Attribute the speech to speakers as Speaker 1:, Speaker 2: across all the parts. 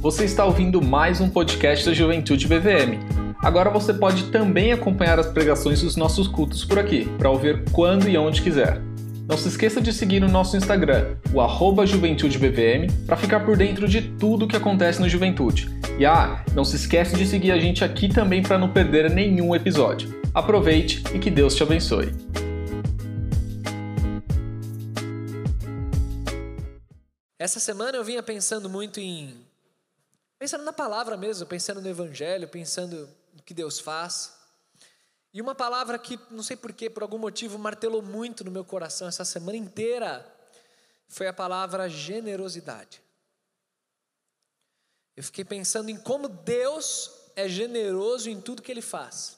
Speaker 1: Você está ouvindo mais um podcast da Juventude BVM. Agora você pode também acompanhar as pregações dos nossos cultos por aqui, para ouvir quando e onde quiser. Não se esqueça de seguir no nosso Instagram, o arroba JuventudeBVM, para ficar por dentro de tudo o que acontece no Juventude. E ah, não se esqueça de seguir a gente aqui também para não perder nenhum episódio. Aproveite e que Deus te abençoe.
Speaker 2: Essa semana eu vinha pensando muito em Pensando na palavra mesmo, pensando no Evangelho, pensando no que Deus faz. E uma palavra que, não sei porquê, por algum motivo, martelou muito no meu coração essa semana inteira, foi a palavra generosidade. Eu fiquei pensando em como Deus é generoso em tudo que Ele faz.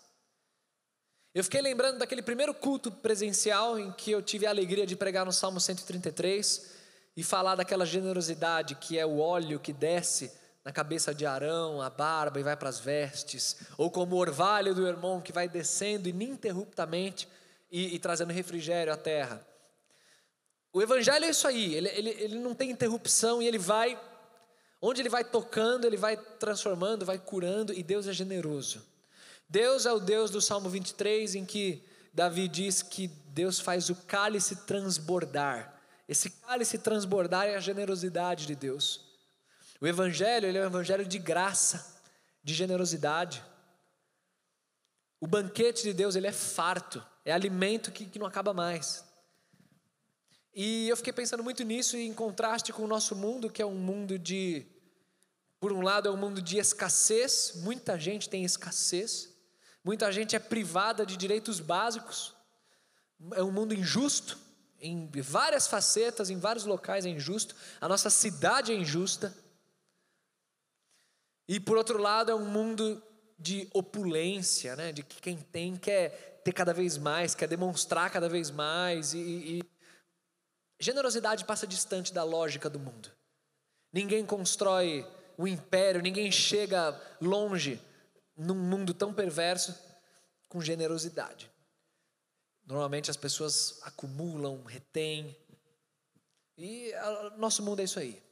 Speaker 2: Eu fiquei lembrando daquele primeiro culto presencial em que eu tive a alegria de pregar no Salmo 133 e falar daquela generosidade que é o óleo que desce na cabeça de Arão, a barba e vai para as vestes, ou como o orvalho do irmão que vai descendo ininterruptamente e, e, trazendo refrigério à terra. O evangelho é isso aí, ele, ele, ele não tem interrupção e ele vai, onde ele vai tocando, ele vai transformando, vai curando e Deus é generoso. Deus é o Deus do Salmo 23 em que Davi diz que Deus faz o cálice transbordar. Esse cálice transbordar é a generosidade de Deus. O evangelho, ele é um evangelho de graça, de generosidade. O banquete de Deus, ele é farto, é alimento que, que não acaba mais. E eu fiquei pensando muito nisso e em contraste com o nosso mundo, que é um mundo de, por um lado, é um mundo de escassez, muita gente tem escassez, muita gente é privada de direitos básicos, é um mundo injusto, em várias facetas, em vários locais é injusto, a nossa cidade é injusta. E por outro lado, é um mundo de opulência, né? de que quem tem quer ter cada vez mais, quer demonstrar cada vez mais. E, e... generosidade passa distante da lógica do mundo. Ninguém constrói o império, ninguém chega longe num mundo tão perverso com generosidade. Normalmente as pessoas acumulam, retêm. E nosso mundo é isso aí.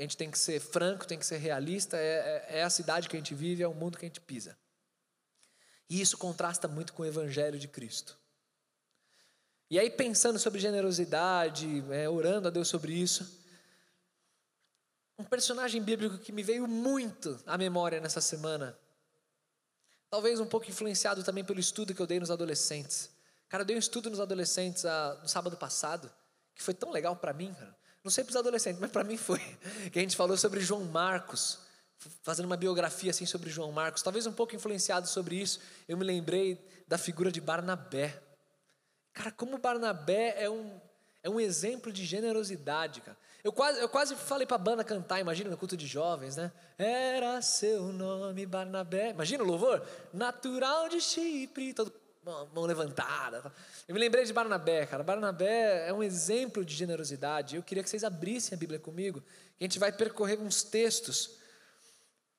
Speaker 2: A gente tem que ser franco, tem que ser realista. É, é, é, a cidade que a gente vive, é o mundo que a gente pisa. E isso contrasta muito com o Evangelho de Cristo. E aí, pensando sobre generosidade, é, orando a Deus sobre isso, um personagem bíblico que me veio muito à memória nessa semana, talvez um pouco influenciado também pelo estudo que eu dei nos adolescentes. Cara, eu dei um estudo nos adolescentes ah, no sábado passado, que foi tão legal para mim, cara. Não sei para os adolescentes, mas para mim foi. Que a gente falou sobre João Marcos, fazendo uma biografia assim sobre João Marcos. Talvez um pouco influenciado sobre isso, eu me lembrei da figura de Barnabé. Cara, como Barnabé é um, é um exemplo de generosidade, cara. Eu quase, eu quase falei para a banda cantar, imagina no culto de jovens, né? Era seu nome Barnabé. Imagina o louvor? Natural de Chipre, todo mão levantada. Eu me lembrei de Barnabé, cara. Barnabé é um exemplo de generosidade. Eu queria que vocês abrissem a Bíblia comigo. A gente vai percorrer uns textos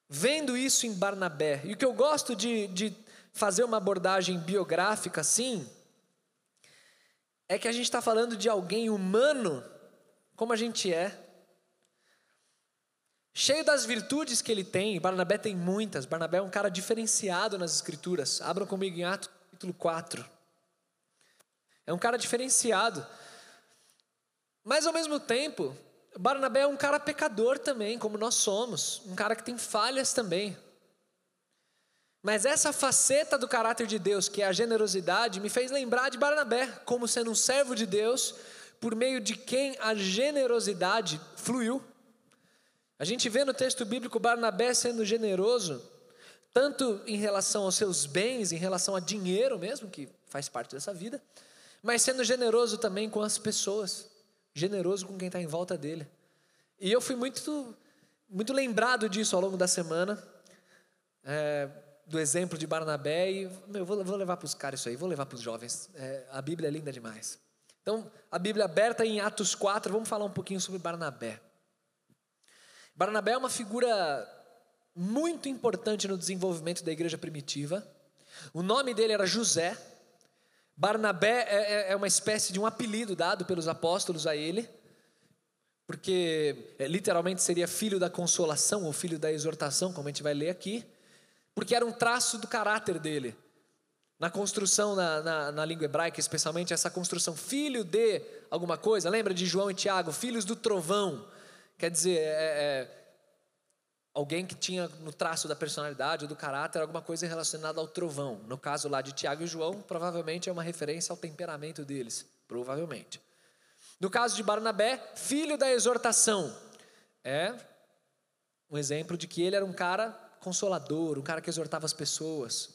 Speaker 2: vendo isso em Barnabé. E o que eu gosto de, de fazer uma abordagem biográfica assim é que a gente está falando de alguém humano, como a gente é, cheio das virtudes que ele tem. Barnabé tem muitas. Barnabé é um cara diferenciado nas Escrituras. Abram comigo em Atos capítulo 4. É um cara diferenciado. Mas ao mesmo tempo, Barnabé é um cara pecador também, como nós somos, um cara que tem falhas também. Mas essa faceta do caráter de Deus, que é a generosidade, me fez lembrar de Barnabé como sendo um servo de Deus, por meio de quem a generosidade fluiu. A gente vê no texto bíblico Barnabé sendo generoso, tanto em relação aos seus bens, em relação a dinheiro mesmo, que faz parte dessa vida, mas sendo generoso também com as pessoas, generoso com quem está em volta dele. E eu fui muito, muito lembrado disso ao longo da semana, é, do exemplo de Barnabé, e meu, vou, vou levar para os caras isso aí, vou levar para os jovens. É, a Bíblia é linda demais. Então, a Bíblia aberta em Atos 4, vamos falar um pouquinho sobre Barnabé. Barnabé é uma figura muito importante no desenvolvimento da igreja primitiva. O nome dele era José. Barnabé é, é, é uma espécie de um apelido dado pelos apóstolos a ele, porque é, literalmente seria filho da consolação ou filho da exortação, como a gente vai ler aqui, porque era um traço do caráter dele. Na construção, na, na, na, língua hebraica, especialmente, essa construção, filho de alguma coisa, lembra de João e Tiago, filhos do trovão. Quer dizer, é, é, alguém que tinha no traço da personalidade ou do caráter alguma coisa relacionada ao trovão. No caso lá de Tiago e João, provavelmente é uma referência ao temperamento deles, provavelmente. No caso de Barnabé, filho da exortação, é um exemplo de que ele era um cara consolador, um cara que exortava as pessoas.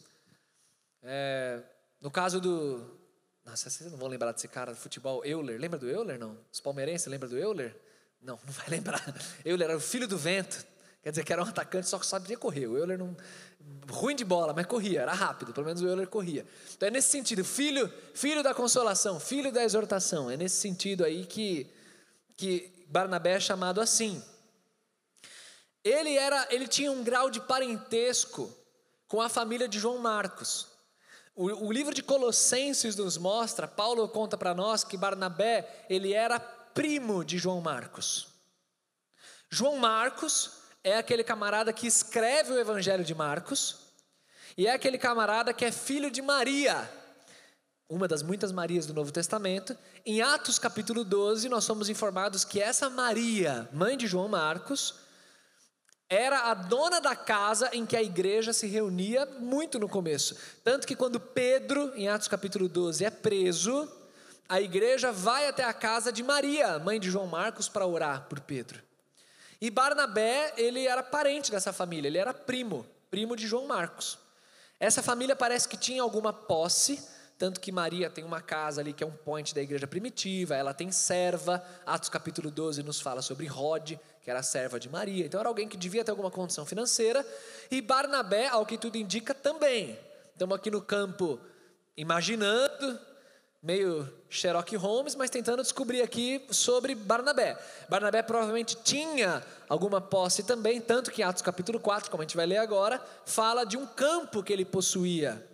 Speaker 2: É, no caso do. Nossa, vocês não vão lembrar desse cara do futebol, Euler. Lembra do Euler, não? Os palmeirenses, lembra do Euler? Não, não vai lembrar. Euler era o filho do vento. Quer dizer que era um atacante só que sabia correr. O Euler não. Ruim de bola, mas corria, era rápido, pelo menos o Euler corria. Então é nesse sentido, filho, filho da consolação, filho da exortação. É nesse sentido aí que, que Barnabé é chamado assim. Ele era, ele tinha um grau de parentesco com a família de João Marcos. O, o livro de Colossenses nos mostra, Paulo conta para nós que Barnabé, ele era primo de João Marcos. João Marcos é aquele camarada que escreve o Evangelho de Marcos, e é aquele camarada que é filho de Maria, uma das muitas Marias do Novo Testamento. Em Atos capítulo 12, nós somos informados que essa Maria, mãe de João Marcos, era a dona da casa em que a igreja se reunia muito no começo. Tanto que quando Pedro, em Atos capítulo 12, é preso, a igreja vai até a casa de Maria, mãe de João Marcos, para orar por Pedro. E Barnabé, ele era parente dessa família, ele era primo, primo de João Marcos. Essa família parece que tinha alguma posse, tanto que Maria tem uma casa ali que é um point da igreja primitiva, ela tem serva, Atos capítulo 12 nos fala sobre Rod, que era serva de Maria, então era alguém que devia ter alguma condição financeira, e Barnabé, ao que tudo indica, também. Estamos aqui no campo imaginando, meio Sherlock Holmes, mas tentando descobrir aqui sobre Barnabé. Barnabé provavelmente tinha alguma posse também, tanto que em Atos capítulo 4, como a gente vai ler agora, fala de um campo que ele possuía.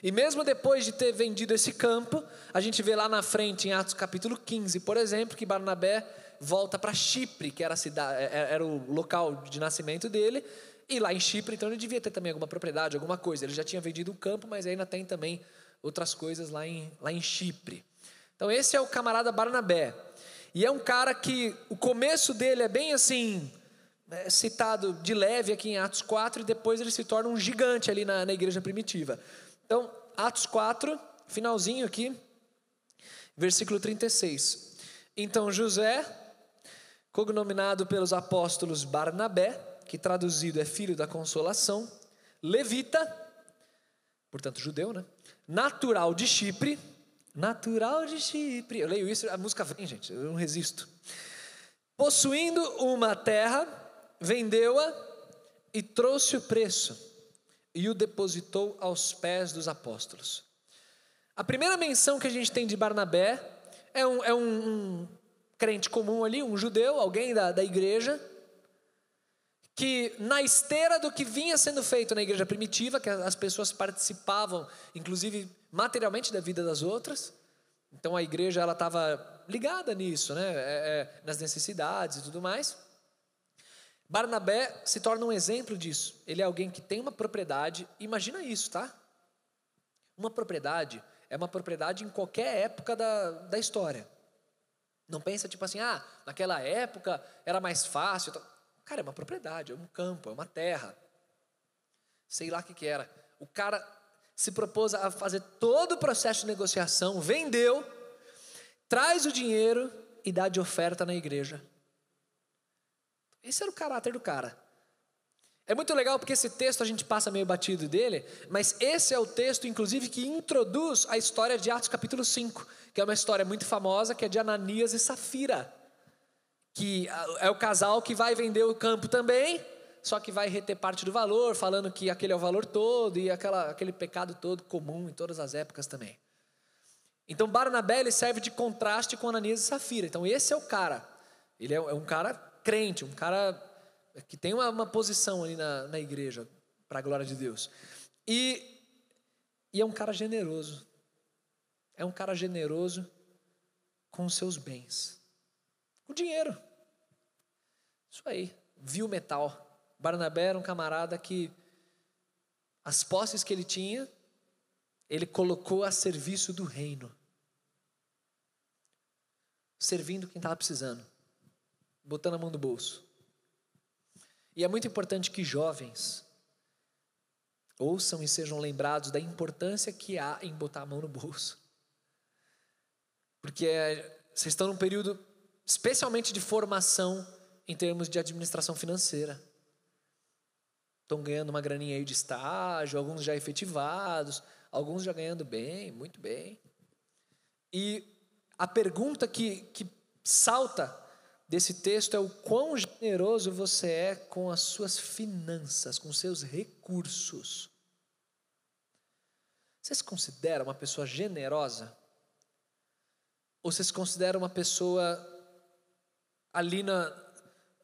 Speaker 2: E mesmo depois de ter vendido esse campo, a gente vê lá na frente, em Atos capítulo 15, por exemplo, que Barnabé volta para Chipre, que era, cidade, é, é, era o local de nascimento dele, e lá em Chipre, então ele devia ter também alguma propriedade, alguma coisa. Ele já tinha vendido o campo, mas ainda tem também outras coisas lá em, lá em Chipre. Então, esse é o camarada Barnabé. E é um cara que o começo dele é bem assim, é citado de leve aqui em Atos 4, e depois ele se torna um gigante ali na, na igreja primitiva. Então, Atos 4, finalzinho aqui, versículo 36. Então, José, cognominado pelos apóstolos Barnabé, que traduzido é filho da consolação, levita, portanto judeu, né? Natural de Chipre, natural de Chipre, eu leio isso, a música vem, gente, eu não resisto. Possuindo uma terra, vendeu-a e trouxe o preço e o depositou aos pés dos apóstolos. A primeira menção que a gente tem de Barnabé é um, é um, um crente comum ali, um judeu, alguém da, da igreja, que na esteira do que vinha sendo feito na igreja primitiva, que as pessoas participavam, inclusive materialmente, da vida das outras. Então a igreja ela estava ligada nisso, né? É, é, nas necessidades e tudo mais. Barnabé se torna um exemplo disso. Ele é alguém que tem uma propriedade. Imagina isso, tá? Uma propriedade é uma propriedade em qualquer época da, da história. Não pensa tipo assim, ah, naquela época era mais fácil. Cara, é uma propriedade, é um campo, é uma terra. Sei lá o que, que era. O cara se propôs a fazer todo o processo de negociação, vendeu, traz o dinheiro e dá de oferta na igreja. Esse era o caráter do cara. É muito legal porque esse texto a gente passa meio batido dele, mas esse é o texto, inclusive, que introduz a história de Atos capítulo 5, que é uma história muito famosa, que é de Ananias e Safira que é o casal que vai vender o campo também, só que vai reter parte do valor, falando que aquele é o valor todo e aquela, aquele pecado todo comum em todas as épocas também. Então Barnabé ele serve de contraste com Ananias e Safira. Então esse é o cara. Ele é, é um cara crente, um cara que tem uma, uma posição ali na, na igreja, para a glória de Deus. E, e é um cara generoso. É um cara generoso com os seus bens. Com dinheiro. Isso aí, viu metal. Barnabé era um camarada que as posses que ele tinha, ele colocou a serviço do reino. Servindo quem estava precisando, botando a mão no bolso. E é muito importante que jovens ouçam e sejam lembrados da importância que há em botar a mão no bolso. Porque é, vocês estão num período especialmente de formação em termos de administração financeira. Estão ganhando uma graninha aí de estágio, alguns já efetivados, alguns já ganhando bem, muito bem. E a pergunta que, que salta desse texto é o quão generoso você é com as suas finanças, com seus recursos. Você se considera uma pessoa generosa? Ou você se considera uma pessoa ali na,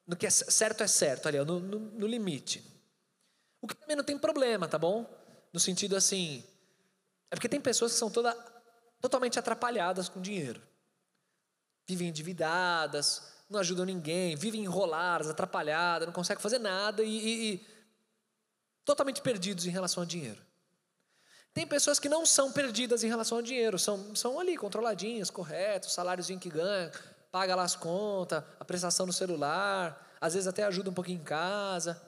Speaker 2: no que é certo é certo, ali, no, no, no limite? O que também não tem problema, tá bom? No sentido assim, é porque tem pessoas que são toda, totalmente atrapalhadas com dinheiro. Vivem endividadas, não ajudam ninguém, vivem enroladas, atrapalhadas, não conseguem fazer nada e, e, e totalmente perdidos em relação ao dinheiro. Tem pessoas que não são perdidas em relação ao dinheiro, são, são ali, controladinhas, corretos, saláriozinho que ganha, paga lá as contas, a prestação no celular, às vezes até ajuda um pouquinho em casa.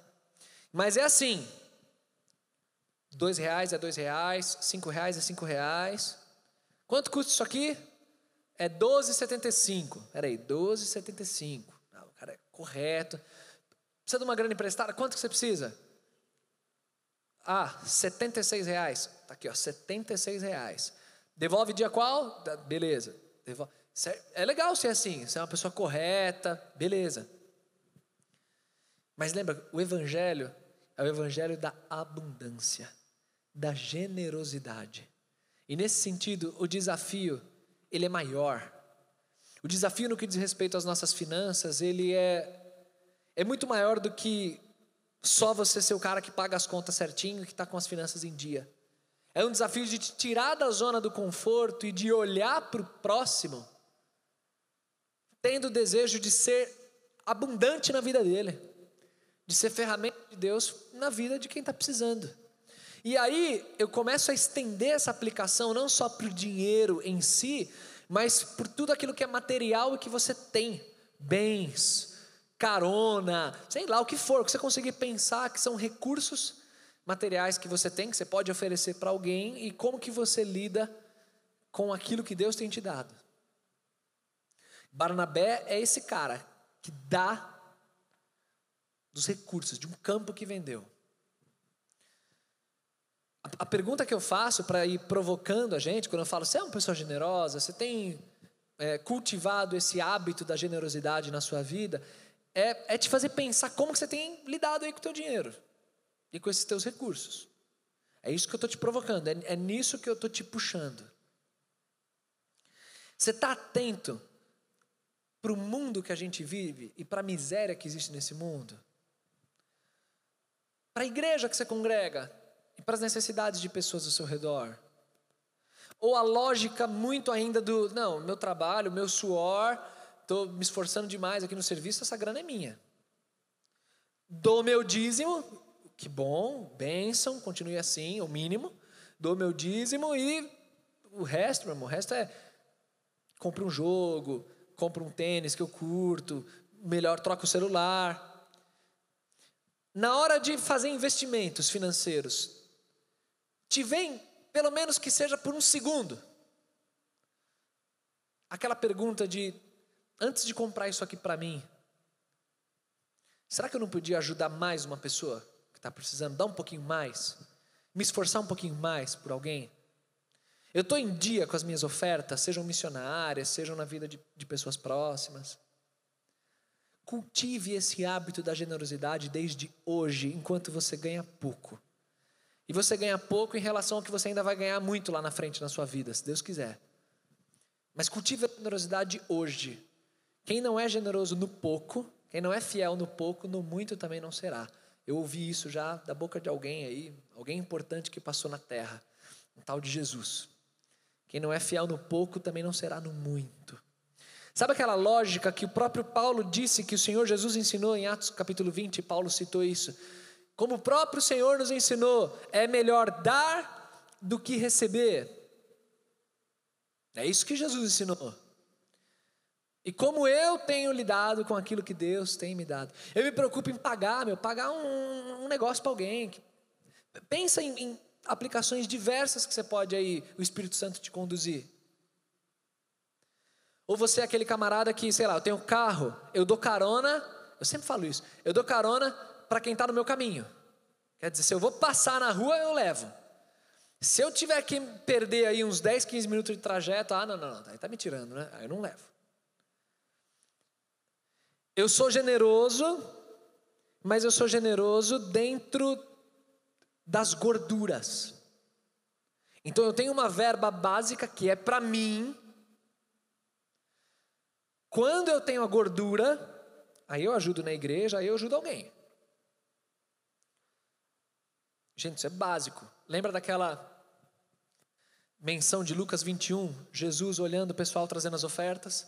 Speaker 2: Mas é assim, dois reais é dois reais, cinco reais é cinco reais. Quanto custa isso aqui? É 12,75. Peraí, 12,75. Ah, o cara é correto. Precisa de uma grana emprestada? Quanto que você precisa? Ah, 76 reais. Tá aqui, ó, 76 reais. Devolve dia qual? Beleza. Devolve. É legal ser assim, ser uma pessoa correta, beleza. Mas lembra, o Evangelho é o Evangelho da abundância, da generosidade. E nesse sentido, o desafio ele é maior. O desafio no que diz respeito às nossas finanças, ele é, é muito maior do que só você ser o cara que paga as contas certinho que está com as finanças em dia. É um desafio de te tirar da zona do conforto e de olhar para o próximo, tendo o desejo de ser abundante na vida dele, de ser ferramenta de Deus na vida de quem está precisando. E aí eu começo a estender essa aplicação não só para o dinheiro em si, mas por tudo aquilo que é material e que você tem, bens, carona, sei lá o que for, que você conseguir pensar que são recursos materiais que você tem, que você pode oferecer para alguém e como que você lida com aquilo que Deus tem te dado. Barnabé é esse cara que dá dos recursos de um campo que vendeu. A pergunta que eu faço para ir provocando a gente, quando eu falo, você é uma pessoa generosa, você tem é, cultivado esse hábito da generosidade na sua vida, é, é te fazer pensar como que você tem lidado aí com o teu dinheiro e com esses teus recursos. É isso que eu estou te provocando, é, é nisso que eu estou te puxando. Você está atento para o mundo que a gente vive e para a miséria que existe nesse mundo? Para a igreja que você congrega, e para as necessidades de pessoas ao seu redor? Ou a lógica muito ainda do, não, meu trabalho, meu suor, estou me esforçando demais aqui no serviço, essa grana é minha. Dou meu dízimo, que bom, bênção, continue assim, o mínimo. Dou meu dízimo e o resto, meu irmão, o resto é compro um jogo, compro um tênis que eu curto, melhor troca o celular. Na hora de fazer investimentos financeiros, te vem, pelo menos que seja por um segundo, aquela pergunta de: antes de comprar isso aqui para mim, será que eu não podia ajudar mais uma pessoa que está precisando, dar um pouquinho mais, me esforçar um pouquinho mais por alguém? Eu estou em dia com as minhas ofertas, sejam missionárias, sejam na vida de, de pessoas próximas. Cultive esse hábito da generosidade desde hoje, enquanto você ganha pouco. E você ganha pouco em relação ao que você ainda vai ganhar muito lá na frente na sua vida, se Deus quiser. Mas cultive a generosidade hoje. Quem não é generoso no pouco, quem não é fiel no pouco, no muito também não será. Eu ouvi isso já da boca de alguém aí, alguém importante que passou na terra, um tal de Jesus. Quem não é fiel no pouco também não será no muito. Sabe aquela lógica que o próprio Paulo disse que o Senhor Jesus ensinou em Atos capítulo 20, Paulo citou isso. Como o próprio Senhor nos ensinou, é melhor dar do que receber. É isso que Jesus ensinou. E como eu tenho lidado com aquilo que Deus tem me dado. Eu me preocupo em pagar, meu, pagar um, um negócio para alguém. Pensa em, em aplicações diversas que você pode aí, o Espírito Santo te conduzir. Ou você é aquele camarada que, sei lá, eu tenho carro, eu dou carona, eu sempre falo isso, eu dou carona para quem está no meu caminho. Quer dizer, se eu vou passar na rua, eu levo. Se eu tiver que perder aí uns 10, 15 minutos de trajeto, ah, não, não, não, aí tá me tirando, né? Aí eu não levo. Eu sou generoso, mas eu sou generoso dentro das gorduras. Então eu tenho uma verba básica que é para mim, quando eu tenho a gordura, aí eu ajudo na igreja, aí eu ajudo alguém. Gente, isso é básico. Lembra daquela menção de Lucas 21? Jesus olhando o pessoal trazendo as ofertas.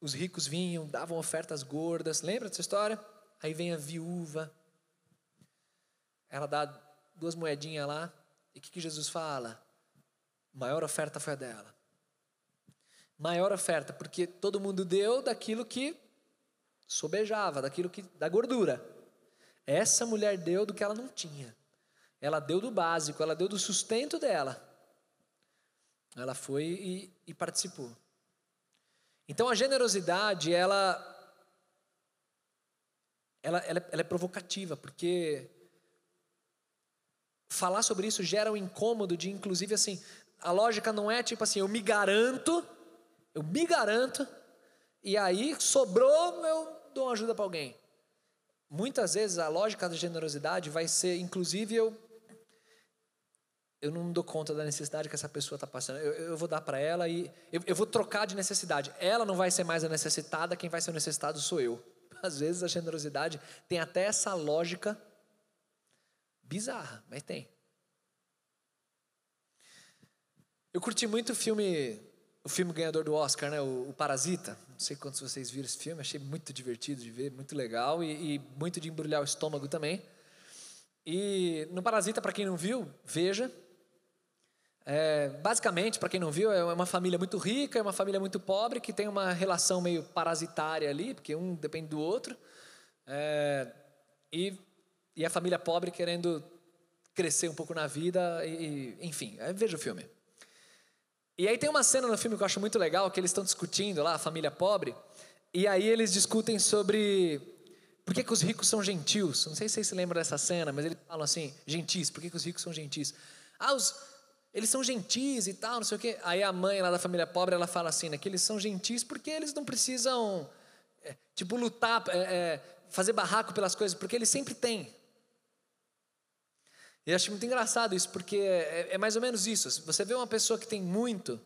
Speaker 2: Os ricos vinham, davam ofertas gordas. Lembra dessa história? Aí vem a viúva. Ela dá duas moedinhas lá. E o que, que Jesus fala? Maior oferta foi a dela maior oferta, porque todo mundo deu daquilo que sobejava, daquilo que da gordura. Essa mulher deu do que ela não tinha. Ela deu do básico, ela deu do sustento dela. Ela foi e, e participou. Então a generosidade, ela, ela, ela, ela é provocativa, porque falar sobre isso gera um incômodo de, inclusive, assim, a lógica não é tipo assim, eu me garanto eu me garanto, e aí sobrou, eu dou uma ajuda para alguém. Muitas vezes a lógica da generosidade vai ser, inclusive, eu eu não dou conta da necessidade que essa pessoa está passando. Eu, eu, vou dar para ela e eu, eu, vou trocar de necessidade. Ela não vai ser mais a necessitada, quem vai ser o necessitado sou eu. Às vezes a generosidade tem até essa lógica bizarra, mas tem. Eu curti muito o filme o filme ganhador do Oscar, né, o, o, Parasita. Não sei quantos vocês viram esse filme, achei muito divertido de ver, muito legal e, e muito de embrulhar o estômago também. E no Parasita, para quem não viu, veja. É, basicamente, para quem não viu, é uma família muito rica, é uma família muito pobre que tem uma relação meio parasitária ali, porque um depende do outro. É, e, e a família pobre querendo crescer um pouco na vida, e, enfim, veja o filme. E aí tem uma cena no filme que eu acho muito legal, que eles estão discutindo lá, a família pobre, e aí eles discutem sobre por que, que os ricos são gentios. Não sei se vocês se lembram dessa cena, mas eles falam assim, gentis, por que, que os ricos são gentis? Ah, os, eles são gentis e tal, não sei o quê. Aí a mãe lá da família pobre, ela fala assim, né, que eles são gentis porque eles não precisam, é, tipo, lutar, é, é, fazer barraco pelas coisas, porque eles sempre têm. E acho muito engraçado isso, porque é, é, mais ou menos isso. Você vê uma pessoa que tem muito,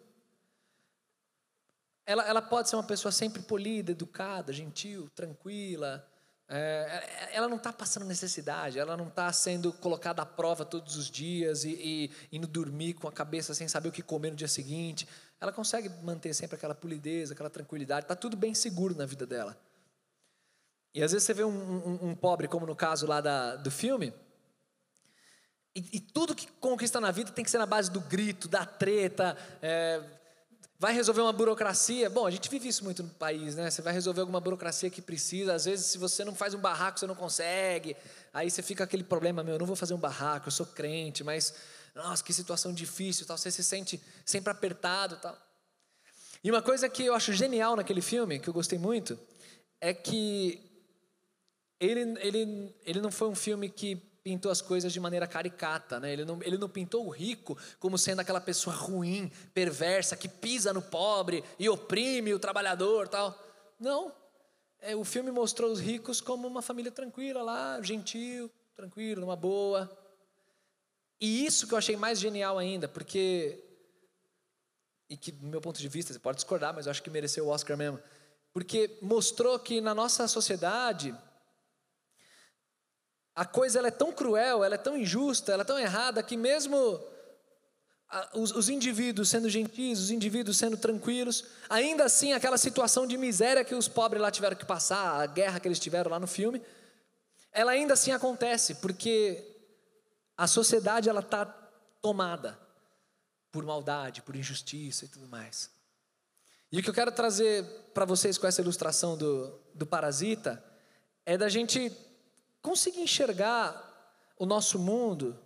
Speaker 2: ela, ela pode ser uma pessoa sempre polida, educada, gentil, tranquila. É, ela não está passando necessidade, ela não está sendo colocada à prova todos os dias e, e indo dormir com a cabeça sem saber o que comer no dia seguinte. Ela consegue manter sempre aquela polidez, aquela tranquilidade, está tudo bem seguro na vida dela. E às vezes você vê um, um, um pobre, como no caso lá da, do filme, e, e, tudo que conquista na vida tem que ser na base do grito, da treta. É, vai resolver uma burocracia. Bom, a gente vive isso muito no país, né? Você vai resolver alguma burocracia que precisa. Às vezes, se você não faz um barraco, você não consegue. Aí você fica aquele problema: meu, eu não vou fazer um barraco, eu sou crente, mas nossa, que situação difícil. Tal. Você se sente sempre apertado. Tal. E uma coisa que eu acho genial naquele filme, que eu gostei muito, é que ele, ele, ele não foi um filme que pintou as coisas de maneira caricata, né? Ele não, ele não pintou o rico como sendo aquela pessoa ruim, perversa, que pisa no pobre e oprime o trabalhador, tal. Não. É, o filme mostrou os ricos como uma família tranquila lá, gentil, tranquilo, numa boa. E isso que eu achei mais genial ainda, porque e que do meu ponto de vista, você pode discordar, mas eu acho que mereceu o Oscar mesmo. Porque mostrou que na nossa sociedade a coisa ela é tão cruel, ela é tão injusta, ela é tão errada que mesmo os, os, indivíduos sendo gentis, os indivíduos sendo tranquilos, ainda assim aquela situação de miséria que os pobres lá tiveram que passar, a guerra que eles tiveram lá no filme, ela ainda assim acontece, porque a sociedade ela está tomada por maldade, por injustiça e tudo mais. E o que eu quero trazer para vocês com essa ilustração do, do parasita é da gente conseguir enxergar o nosso mundo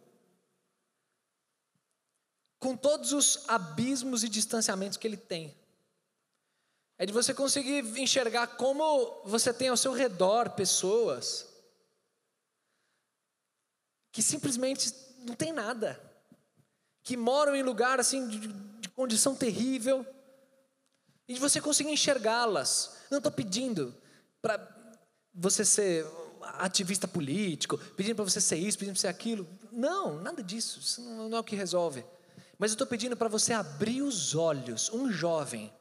Speaker 2: com todos os abismos e distanciamentos que ele tem. É de você conseguir enxergar como você tem ao seu redor pessoas que simplesmente não tem nada, que moram em lugar assim de, de condição terrível, e de você conseguir enxergá-las. Não estou pedindo para você ser ativista político, pedindo para você ser isso, pedindo para ser aquilo. Não, nada disso. Isso não é o que resolve. Mas eu estou pedindo para você abrir os olhos, um jovem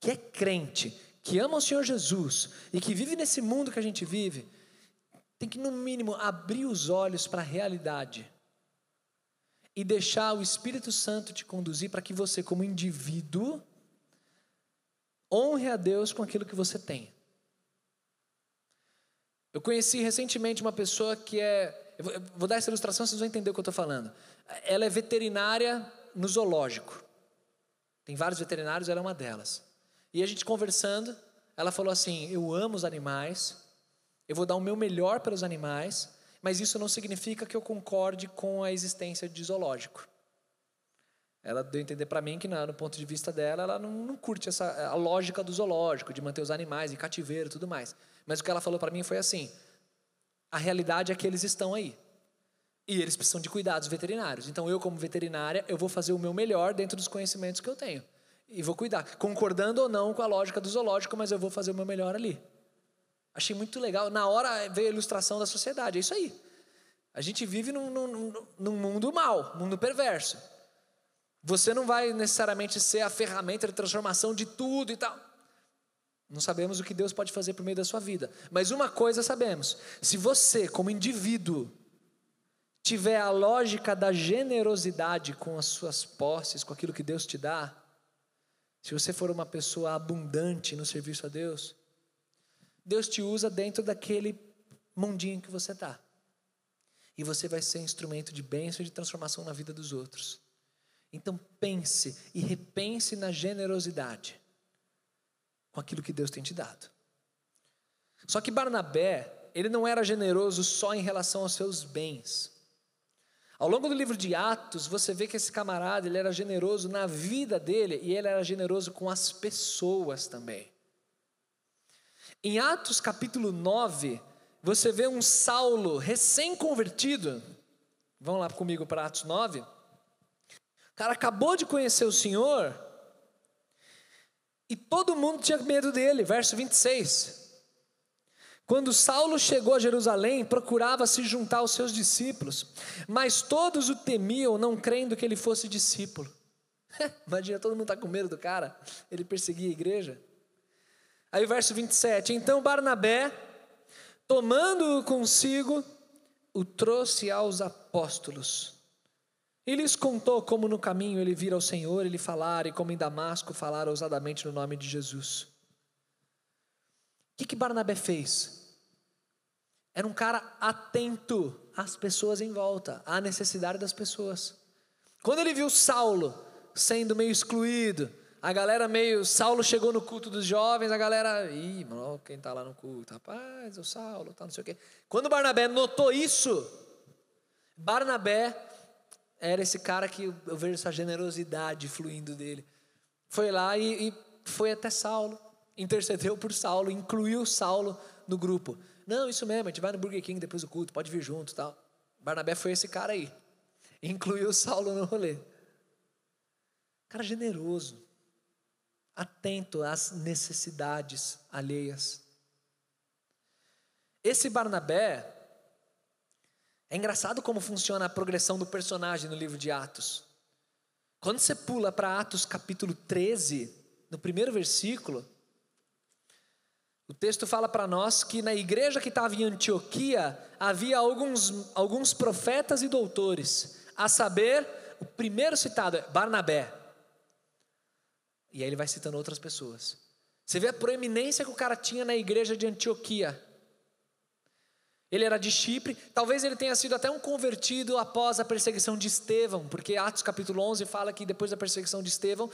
Speaker 2: que é crente, que ama o Senhor Jesus e que vive nesse mundo que a gente vive, tem que, no mínimo, abrir os olhos para a realidade e deixar o Espírito Santo te conduzir para que você, como indivíduo, honre a Deus com aquilo que você tem. Eu conheci recentemente uma pessoa que é. Eu vou dar essa ilustração, vocês vão entender o que eu estou falando. Ela é veterinária no zoológico. Tem vários veterinários, ela é uma delas. E a gente conversando, ela falou assim: Eu amo os animais, eu vou dar o meu melhor pelos animais, mas isso não significa que eu concorde com a existência de zoológico. Ela deu a entender para mim que, no ponto de vista dela, ela não, não, curte essa, a lógica do zoológico, de manter os animais em cativeiro e tudo mais. Mas o que ela falou para mim foi assim: a realidade é que eles estão aí. E eles precisam de cuidados veterinários. Então eu, como veterinária, eu vou fazer o meu melhor dentro dos conhecimentos que eu tenho. E vou cuidar, concordando ou não com a lógica do zoológico, mas eu vou fazer o meu melhor ali. Achei muito legal. Na hora veio a ilustração da sociedade. É isso aí. A gente vive num, num, num mundo mal, mundo perverso. Você não vai necessariamente ser a ferramenta de transformação de tudo e tal. Não sabemos o que Deus pode fazer por meio da sua vida. Mas uma coisa sabemos: se você, como indivíduo, tiver a lógica da generosidade com as suas posses, com aquilo que Deus te dá, se você for uma pessoa abundante no serviço a Deus, Deus te usa dentro daquele mundinho que você está. E você vai ser instrumento de bênção e de transformação na vida dos outros. Então pense e repense na generosidade com aquilo que Deus tem te dado. Só que Barnabé, ele não era generoso só em relação aos seus bens. Ao longo do livro de Atos, você vê que esse camarada, ele era generoso na vida dele e ele era generoso com as pessoas também. Em Atos capítulo 9, você vê um Saulo recém-convertido. Vão lá comigo para Atos 9. O cara acabou de conhecer o Senhor e todo mundo tinha medo dele. Verso 26. Quando Saulo chegou a Jerusalém, procurava se juntar aos seus discípulos, mas todos o temiam, não crendo que ele fosse discípulo. Imagina, todo mundo está com medo do cara, ele perseguia a igreja. Aí o verso 27, então Barnabé, tomando-o consigo, o trouxe aos apóstolos. E lhes contou como no caminho ele vira ao Senhor, ele falara, e como em Damasco falara ousadamente no nome de Jesus. O que, que Barnabé fez? Era um cara atento às pessoas em volta, à necessidade das pessoas. Quando ele viu Saulo sendo meio excluído, a galera meio. Saulo chegou no culto dos jovens, a galera. Ih, mano, quem está lá no culto? Rapaz, o Saulo, tá, não sei o quê. Quando Barnabé notou isso, Barnabé era esse cara que eu vejo essa generosidade fluindo dele. Foi lá e, e foi até Saulo, intercedeu por Saulo, incluiu Saulo no grupo. Não, isso mesmo, a gente vai no Burger King depois do culto, pode vir junto tal. Barnabé foi esse cara aí. Incluiu Saulo no rolê. Cara generoso, atento às necessidades alheias. Esse Barnabé, é engraçado como funciona a progressão do personagem no livro de Atos. Quando você pula para Atos capítulo 13, no primeiro versículo, o texto fala para nós que na igreja que estava em Antioquia havia alguns, alguns profetas e doutores, a saber, o primeiro citado é Barnabé. E aí ele vai citando outras pessoas. Você vê a proeminência que o cara tinha na igreja de Antioquia. Ele era de Chipre, talvez ele tenha sido até um convertido após a perseguição de Estevão, porque Atos capítulo 11 fala que depois da perseguição de Estevão,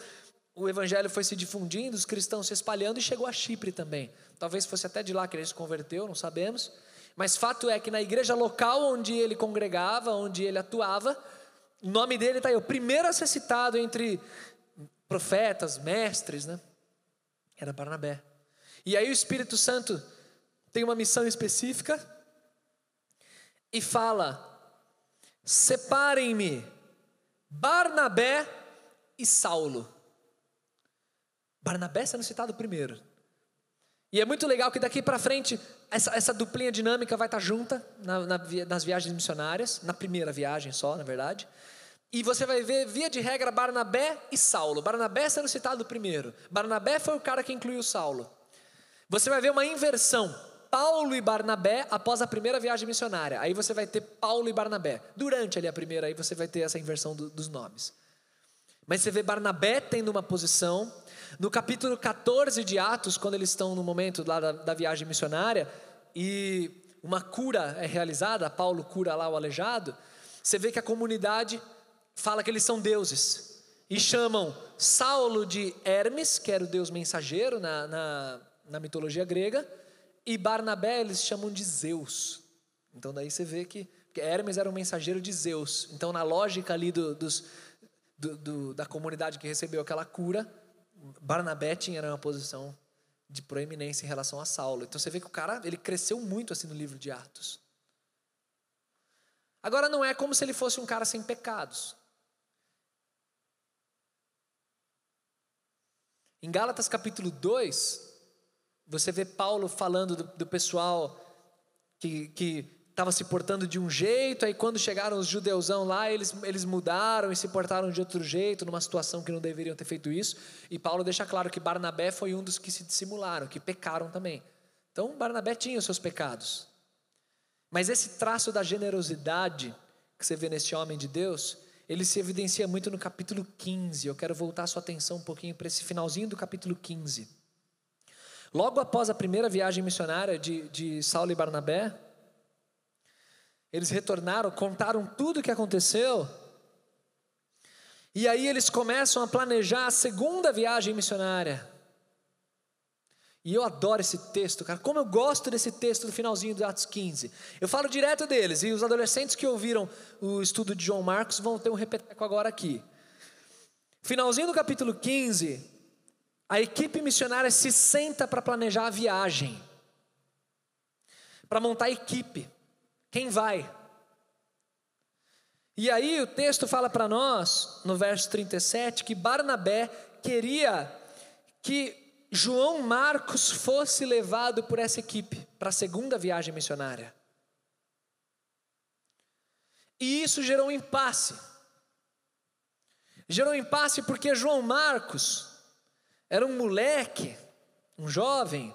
Speaker 2: o evangelho foi se difundindo, os cristãos se espalhando e chegou a Chipre também. Talvez fosse até de lá que ele se converteu, não sabemos. Mas fato é que na igreja local onde ele congregava, onde ele atuava, o nome dele está aí, o primeiro a ser citado entre profetas, mestres, né? Era Barnabé. E aí o Espírito Santo tem uma missão específica e fala: separem-me Barnabé e Saulo. Barnabé sendo citado primeiro. E é muito legal que daqui para frente essa, essa, duplinha dinâmica vai estar tá junta na, na, nas viagens missionárias, na primeira viagem só, na verdade. E você vai ver, via de regra, Barnabé e Saulo. Barnabé sendo citado primeiro. Barnabé foi o cara que incluiu Saulo. Você vai ver uma inversão. Paulo e Barnabé após a primeira viagem missionária. Aí você vai ter Paulo e Barnabé. Durante ali a primeira, aí você vai ter essa inversão do, dos nomes. Mas você vê Barnabé tendo uma posição. No capítulo 14 de Atos, quando eles estão no momento lá da, da viagem missionária, e uma cura é realizada, Paulo cura lá o aleijado, você vê que a comunidade fala que eles são deuses. E chamam Saulo de Hermes, que era o deus mensageiro na, na, na mitologia grega, e Barnabé eles chamam de Zeus. Então daí você vê que Hermes era um mensageiro de Zeus. Então na lógica ali do, dos, do, do, da comunidade que recebeu aquela cura, Barnabé tinha uma posição de proeminência em relação a Saulo. Então você vê que o cara ele cresceu muito assim no livro de Atos. Agora não é como se ele fosse um cara sem pecados. Em Gálatas capítulo 2, você vê Paulo falando do, do pessoal que estava se portando de um jeito, aí quando chegaram os judeusão lá, eles, eles mudaram e se portaram de outro jeito, numa situação que não deveriam ter feito isso. E Paulo deixa claro que Barnabé foi um dos que se dissimularam, que pecaram também. Então Barnabé tinha os seus pecados. Mas esse traço da generosidade que você vê nesse homem de Deus, ele se evidencia muito no capítulo 15. Eu quero voltar a sua atenção um pouquinho para esse finalzinho do capítulo 15. Logo após a primeira viagem missionária de, de Saulo e Barnabé, eles retornaram, contaram tudo o que aconteceu, e aí eles começam a planejar a segunda viagem missionária. E eu adoro esse texto, cara. Como eu gosto desse texto do finalzinho do Atos 15. Eu falo direto deles, e os adolescentes que ouviram o estudo de João Marcos vão ter um repeteco agora aqui. Finalzinho do capítulo 15, a equipe missionária se senta para planejar a viagem, para montar a equipe. Quem vai? E aí o texto fala para nós, no verso 37, que Barnabé queria que João Marcos fosse levado por essa equipe para a segunda viagem missionária. E isso gerou um impasse. Gerou um impasse porque João Marcos era um moleque, um jovem,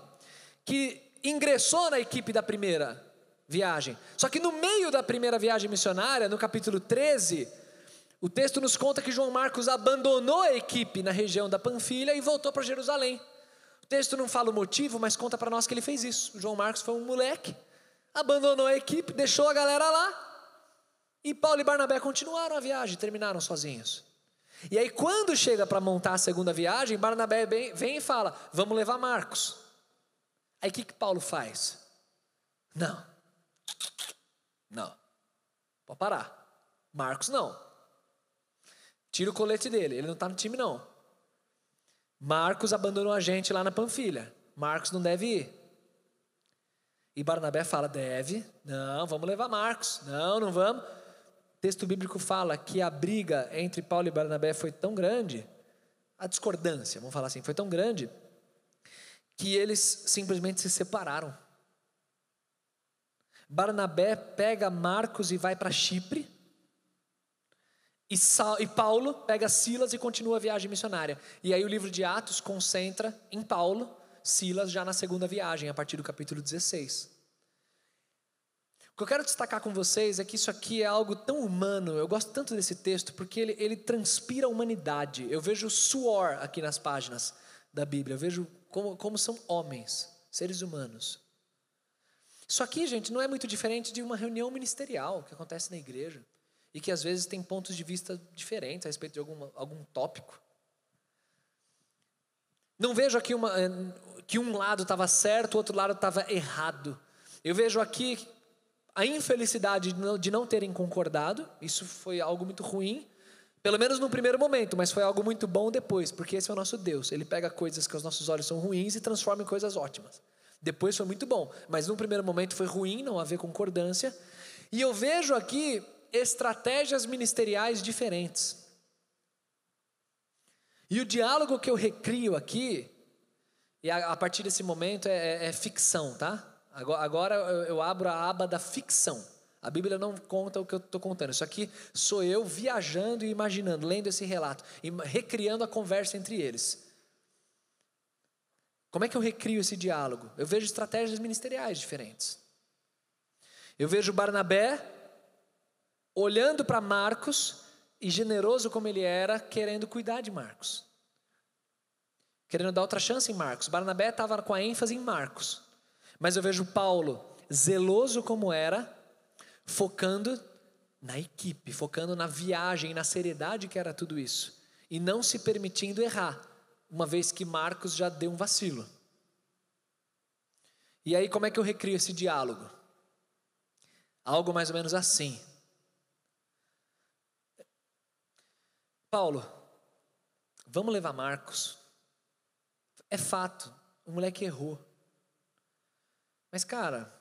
Speaker 2: que ingressou na equipe da primeira viagem. Só que no meio da primeira viagem missionária, no capítulo 13, o texto nos conta que João Marcos abandonou a equipe na região da Panfilha e voltou para Jerusalém. O texto não fala o motivo, mas conta para nós que ele fez isso. O João Marcos foi um moleque, abandonou a equipe, deixou a galera lá, e Paulo e Barnabé continuaram a viagem, terminaram sozinhos. E aí, quando chega para montar a segunda viagem, Barnabé vem e fala: Vamos levar Marcos. Aí o que, que Paulo faz? Não. Não. Pode parar. Marcos não. Tira o colete dele, ele não está no time não. Marcos abandonou a gente lá na Panfilha. Marcos não deve ir. E Barnabé fala: deve. Não, vamos levar Marcos. Não, não vamos. Texto bíblico fala que a briga entre Paulo e Barnabé foi tão grande, a discordância, vamos falar assim, foi tão grande, que eles simplesmente se separaram. Barnabé pega Marcos e vai para Chipre, e, e Paulo pega Silas e continua a viagem missionária. E aí o livro de Atos concentra em Paulo, Silas já na segunda viagem, a partir do capítulo 16 que eu quero destacar com vocês é que isso aqui é algo tão humano. Eu gosto tanto desse texto porque ele, ele transpira a humanidade. Eu vejo suor aqui nas páginas da Bíblia. Eu vejo como, como são homens, seres humanos. Isso aqui, gente, não é muito diferente de uma reunião ministerial que acontece na igreja e que às vezes tem pontos de vista diferentes a respeito de algum, algum tópico. Não vejo aqui uma, eh, que um lado estava certo, o outro lado estava errado. Eu vejo aqui a infelicidade de não terem concordado, isso foi algo muito ruim, pelo menos no primeiro momento, mas foi algo muito bom depois, porque esse é o nosso Deus. Ele pega coisas que aos nossos olhos são ruins e transforma em coisas ótimas. Depois foi muito bom, mas no primeiro momento foi ruim não haver concordância. E eu vejo aqui estratégias ministeriais diferentes. E o diálogo que eu recrio aqui, e a, partir desse momento é, é, é ficção, tá? Agora eu abro a aba da ficção. A Bíblia não conta o que eu estou contando. Isso aqui sou eu viajando e imaginando, lendo esse relato e recriando a conversa entre eles. Como é que eu recrio esse diálogo? Eu vejo estratégias ministeriais diferentes. Eu vejo Barnabé olhando para Marcos e generoso como ele era, querendo cuidar de Marcos. Querendo dar outra chance em Marcos. Barnabé estava com a ênfase em Marcos. Mas eu vejo Paulo, zeloso como era, focando na equipe, focando na viagem, na seriedade que era tudo isso, e não se permitindo errar, uma vez que Marcos já deu um vacilo. E aí, como é que eu recrio esse diálogo? Algo mais ou menos assim. Paulo, vamos levar Marcos. É fato, o moleque errou. Mas, cara,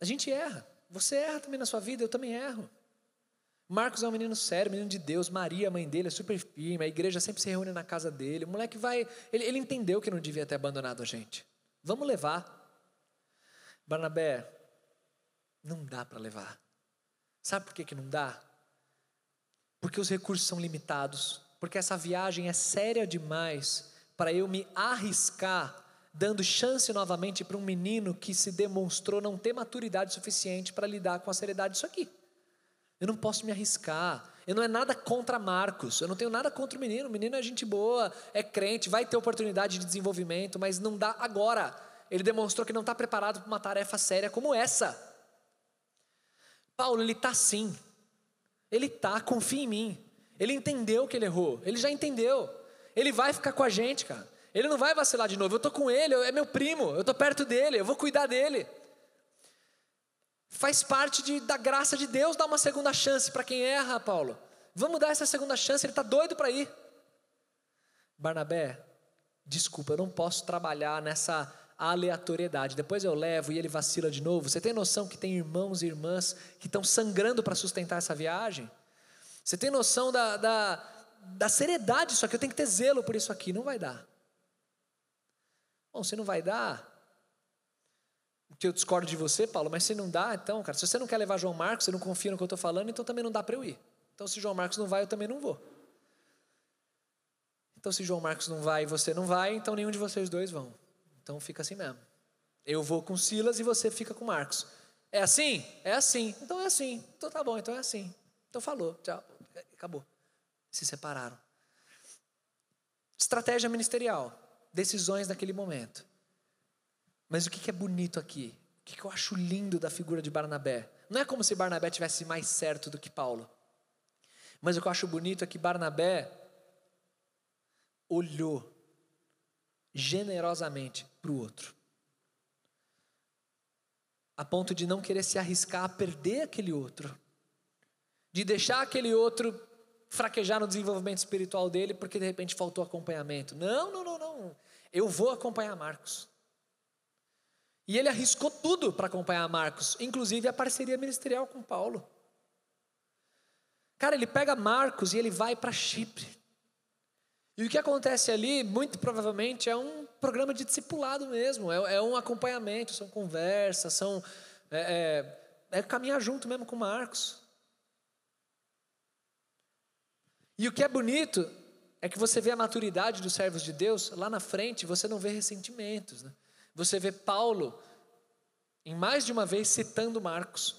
Speaker 2: a gente erra. Você erra também na sua vida, eu também erro. Marcos é um menino sério, menino de Deus. Maria, a mãe dele, é super firme. A igreja sempre se reúne na casa dele. O moleque vai. Ele, ele entendeu que não devia ter abandonado a gente. Vamos levar. Barnabé, não dá para levar. Sabe por que, que não dá? Porque os recursos são limitados. Porque essa viagem é séria demais para eu me arriscar dando chance novamente para um menino que se demonstrou não ter maturidade suficiente para lidar com a seriedade disso aqui. Eu não posso me arriscar. Eu não é nada contra Marcos. Eu não tenho nada contra o menino. O menino é gente boa, é crente, vai ter oportunidade de desenvolvimento, mas não dá agora. Ele demonstrou que não está preparado para uma tarefa séria como essa. Paulo, ele está sim. Ele está, confia em mim. Ele entendeu que ele errou. Ele já entendeu. Ele vai ficar com a gente, cara. Ele não vai vacilar de novo. Eu estou com ele, é meu primo, eu estou perto dele, eu vou cuidar dele. Faz parte de, da graça de Deus dar uma segunda chance para quem erra, Paulo. Vamos dar essa segunda chance, ele está doido para ir. Barnabé, desculpa, eu não posso trabalhar nessa aleatoriedade. Depois eu levo e ele vacila de novo. Você tem noção que tem irmãos e irmãs que estão sangrando para sustentar essa viagem? Você tem noção da, da, da seriedade disso aqui? Eu tenho que ter zelo por isso aqui. Não vai dar. Bom, se não vai dar, que eu discordo de você, Paulo, mas se não dá, então, cara, se você não quer levar João Marcos, você não confia no que eu estou falando, então também não dá para eu ir. Então, se João Marcos não vai, eu também não vou. Então, se João Marcos não vai e você não vai, então nenhum de vocês dois vão. Então, fica assim mesmo. Eu vou com Silas e você fica com Marcos. É assim? É assim. Então é assim. Então tá bom, então é assim. Então falou, tchau. Acabou. Se separaram. Estratégia ministerial decisões naquele momento. Mas o que é bonito aqui? O que eu acho lindo da figura de Barnabé? Não é como se Barnabé tivesse mais certo do que Paulo. Mas o que eu acho bonito é que Barnabé olhou generosamente para o outro, a ponto de não querer se arriscar a perder aquele outro, de deixar aquele outro fraquejar no desenvolvimento espiritual dele porque de repente faltou acompanhamento. Não, não, não, não. Eu vou acompanhar Marcos. E ele arriscou tudo para acompanhar Marcos, inclusive a parceria ministerial com Paulo. Cara, ele pega Marcos e ele vai para Chipre. E o que acontece ali, muito provavelmente, é um programa de discipulado mesmo, é, é um acompanhamento, são conversas, são. É, é, é caminhar junto mesmo com Marcos. E o que é bonito é que você vê a maturidade dos servos de Deus, lá na frente você não vê ressentimentos. Né? Você vê Paulo em mais de uma vez citando Marcos,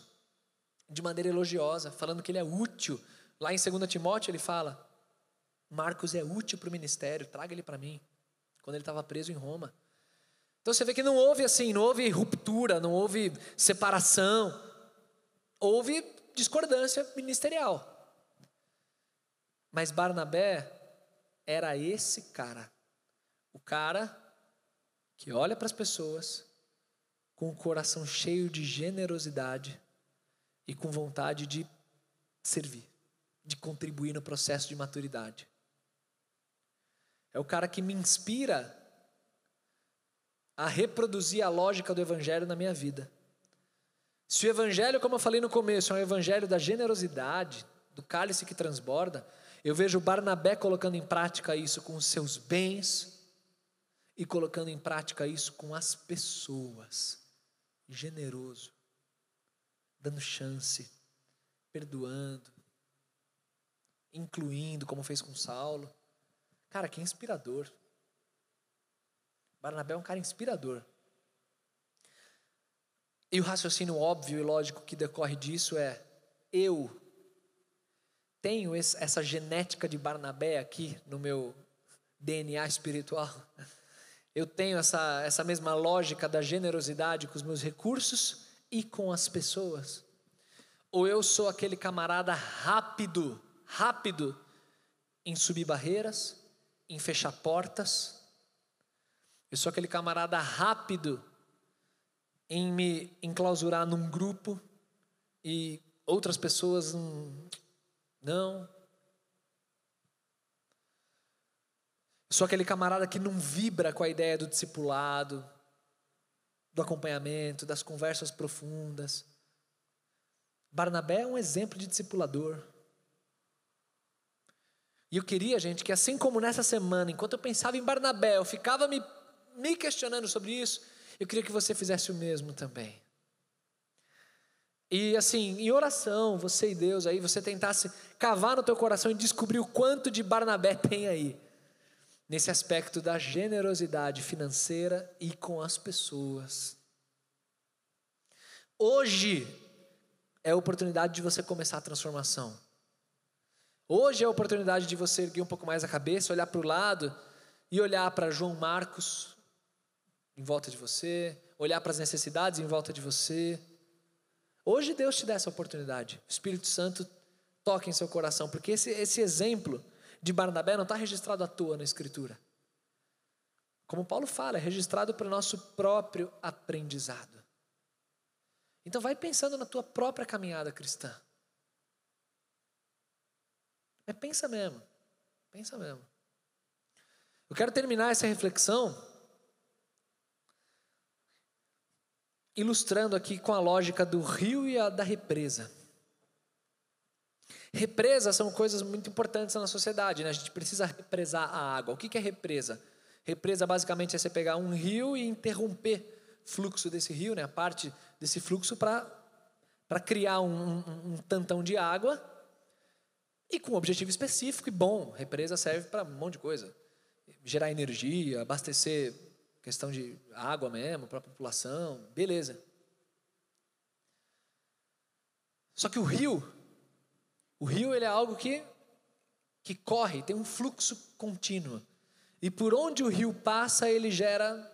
Speaker 2: de maneira elogiosa, falando que ele é útil. Lá em 2 Timóteo ele fala: Marcos é útil para o ministério, traga ele para mim, quando ele estava preso em Roma. Então você vê que não houve assim, não houve ruptura, não houve separação, houve discordância ministerial. Mas Barnabé era esse cara, o cara que olha para as pessoas com o coração cheio de generosidade e com vontade de servir, de contribuir no processo de maturidade. É o cara que me inspira a reproduzir a lógica do Evangelho na minha vida. Se o Evangelho, como eu falei no começo, é um Evangelho da generosidade, do cálice que transborda, eu vejo Barnabé colocando em prática isso com os seus bens e colocando em prática isso com as pessoas. Generoso, dando chance, perdoando, incluindo, como fez com Saulo. Cara, que inspirador. Barnabé é um cara inspirador. E o raciocínio óbvio e lógico que decorre disso é: eu tenho essa genética de Barnabé aqui no meu DNA espiritual. Eu tenho essa, essa mesma lógica da generosidade com os meus recursos e com as pessoas. Ou eu sou aquele camarada rápido, rápido em subir barreiras, em fechar portas, eu sou aquele camarada rápido em me enclausurar num grupo e outras pessoas não. Sou aquele camarada que não vibra com a ideia do discipulado, do acompanhamento, das conversas profundas. Barnabé é um exemplo de discipulador. E eu queria, gente, que assim como nessa semana, enquanto eu pensava em Barnabé, eu ficava me me questionando sobre isso, eu queria que você fizesse o mesmo também. E assim, em oração, você e Deus aí, você tentasse cavar no teu coração e descobrir o quanto de Barnabé tem aí. Nesse aspecto da generosidade financeira e com as pessoas. Hoje é a oportunidade de você começar a transformação. Hoje é a oportunidade de você erguer um pouco mais a cabeça, olhar para o lado e olhar para João Marcos, em volta de você, olhar para as necessidades em volta de você. Hoje Deus te dá essa oportunidade. O Espírito Santo toca em seu coração, porque esse, esse exemplo de Barnabé não está registrado à toa na Escritura. Como Paulo fala, é registrado para o nosso próprio aprendizado. Então vai pensando na tua própria caminhada cristã. Mas pensa mesmo, pensa mesmo. Eu quero terminar essa reflexão ilustrando aqui com a lógica do rio e a da represa. Represas são coisas muito importantes na sociedade, né? a gente precisa represar a água. O que é represa? Represa basicamente é você pegar um rio e interromper o fluxo desse rio, né? a parte desse fluxo para criar um, um, um tantão de água e com um objetivo específico e bom. Represa serve para um monte de coisa. Gerar energia, abastecer questão de água mesmo para a população, beleza. Só que o rio, o rio ele é algo que que corre, tem um fluxo contínuo. E por onde o rio passa, ele gera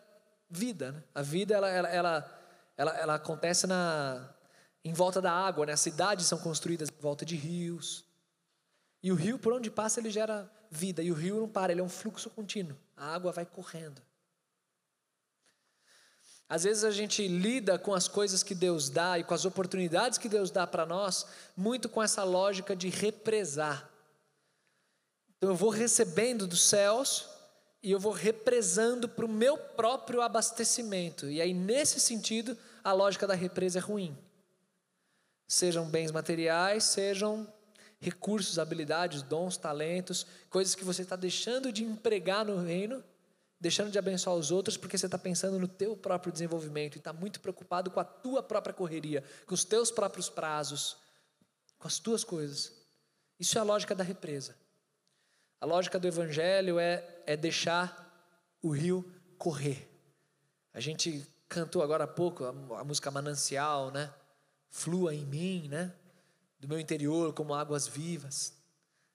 Speaker 2: vida. Né? A vida ela, ela, ela, ela, ela acontece na, em volta da água, né? as cidades são construídas em volta de rios. E o rio, por onde passa, ele gera vida. E o rio não para, ele é um fluxo contínuo. A água vai correndo. Às vezes a gente lida com as coisas que Deus dá e com as oportunidades que Deus dá para nós, muito com essa lógica de represar. Então eu vou recebendo dos céus e eu vou represando para o meu próprio abastecimento. E aí, nesse sentido, a lógica da represa é ruim. Sejam bens materiais, sejam recursos, habilidades, dons, talentos, coisas que você está deixando de empregar no reino deixando de abençoar os outros porque você está pensando no teu próprio desenvolvimento e está muito preocupado com a tua própria correria, com os teus próprios prazos, com as tuas coisas. Isso é a lógica da represa. A lógica do evangelho é, é deixar o rio correr. A gente cantou agora há pouco a, a música Manancial, né? Flua em mim, né? Do meu interior como águas vivas.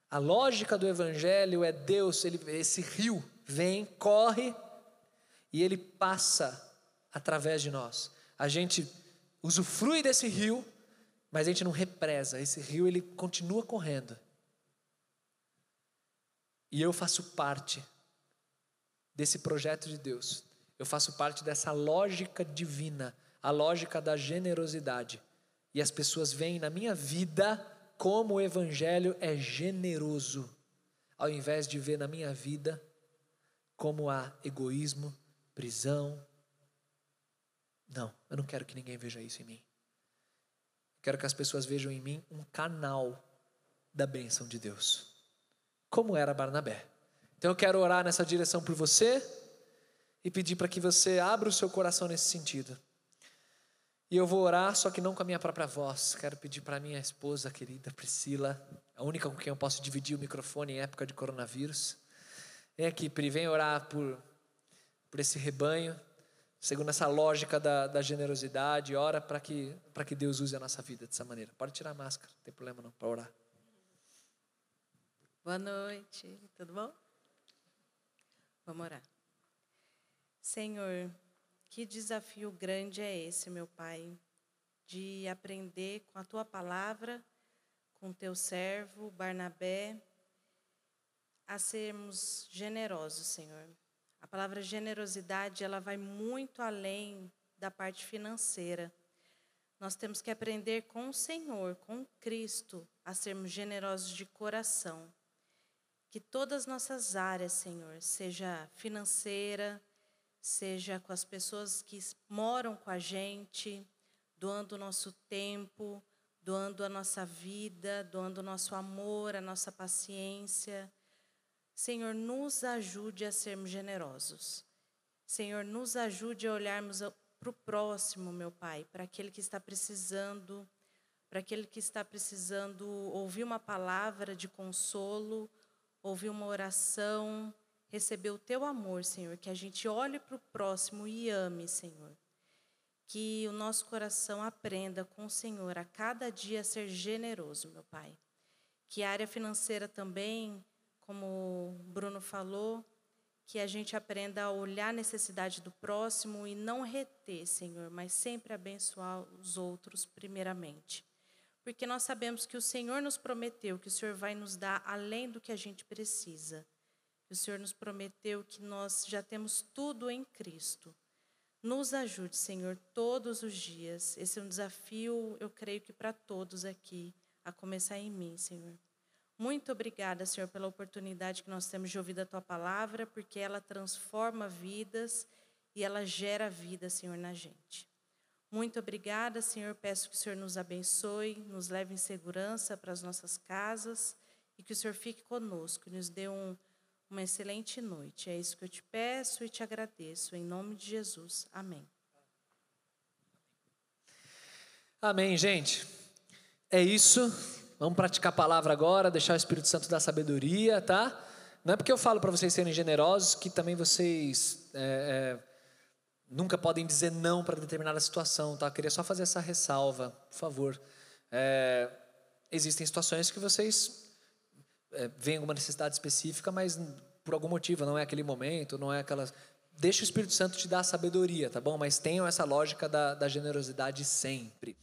Speaker 2: A lógica do evangelho é Deus, ele, esse rio vem, corre e ele passa através de nós. A gente usufrui desse rio, mas a gente não represa. Esse rio ele continua correndo. E eu faço parte desse projeto de Deus. Eu faço parte dessa lógica divina, a lógica da generosidade. E as pessoas veem na minha vida como o evangelho é generoso, ao invés de ver na minha vida como há egoísmo, prisão. Não, eu não quero que ninguém veja isso em mim. quero que as pessoas vejam em mim um canal da bênção de Deus, como era Barnabé. Então eu quero orar nessa direção por você e pedir para que você abra o seu coração nesse sentido. E eu vou orar, só que não com a minha própria voz. Quero pedir para minha esposa querida Priscila, a única com quem eu posso dividir o microfone em época de coronavírus. Vem aqui, Pri, vem orar por, por esse rebanho, segundo essa lógica da, da generosidade. Ora para que, que Deus use a nossa vida dessa maneira. Pode tirar a máscara, não tem problema não, para orar.
Speaker 3: Boa noite, tudo bom? Vamos orar. Senhor, que desafio grande é esse, meu Pai, de aprender com a tua palavra, com teu servo Barnabé, a sermos generosos, Senhor. A palavra generosidade, ela vai muito além da parte financeira. Nós temos que aprender com o Senhor, com Cristo, a sermos generosos de coração. Que todas as nossas áreas, Senhor, seja financeira, seja com as pessoas que moram com a gente, doando o nosso tempo, doando a nossa vida, doando o nosso amor, a nossa paciência. Senhor, nos ajude a sermos generosos. Senhor, nos ajude a olharmos para o próximo, meu Pai, para aquele que está precisando, para aquele que está precisando ouvir uma palavra de consolo, ouvir uma oração, receber o teu amor, Senhor, que a gente olhe para o próximo e ame, Senhor. Que o nosso coração aprenda com o Senhor a cada dia a ser generoso, meu Pai. Que a área financeira também, como o Bruno falou, que a gente aprenda a olhar a necessidade do próximo e não reter, Senhor, mas sempre abençoar os outros primeiramente. Porque nós sabemos que o Senhor nos prometeu que o Senhor vai nos dar além do que a gente precisa. O Senhor nos prometeu que nós já temos tudo em Cristo. Nos ajude, Senhor, todos os dias. Esse é um desafio, eu creio que para todos aqui, a começar em mim, Senhor. Muito obrigada, Senhor, pela oportunidade que nós temos de ouvir a tua palavra, porque ela transforma vidas e ela gera vida, Senhor, na gente. Muito obrigada, Senhor. Peço que o Senhor nos abençoe, nos leve em segurança para as nossas casas e que o Senhor fique conosco, nos dê um uma excelente noite. É isso que eu te peço e te agradeço. Em nome de Jesus. Amém.
Speaker 2: Amém, gente. É isso. Vamos praticar a palavra agora, deixar o Espírito Santo dar sabedoria, tá? Não é porque eu falo para vocês serem generosos que também vocês é, é, nunca podem dizer não para determinada situação, tá? Eu queria só fazer essa ressalva, por favor. É, existem situações que vocês é, vem alguma necessidade específica, mas por algum motivo não é aquele momento, não é aquelas. Deixa o Espírito Santo te dar sabedoria, tá bom? Mas tenham essa lógica da, da generosidade sempre.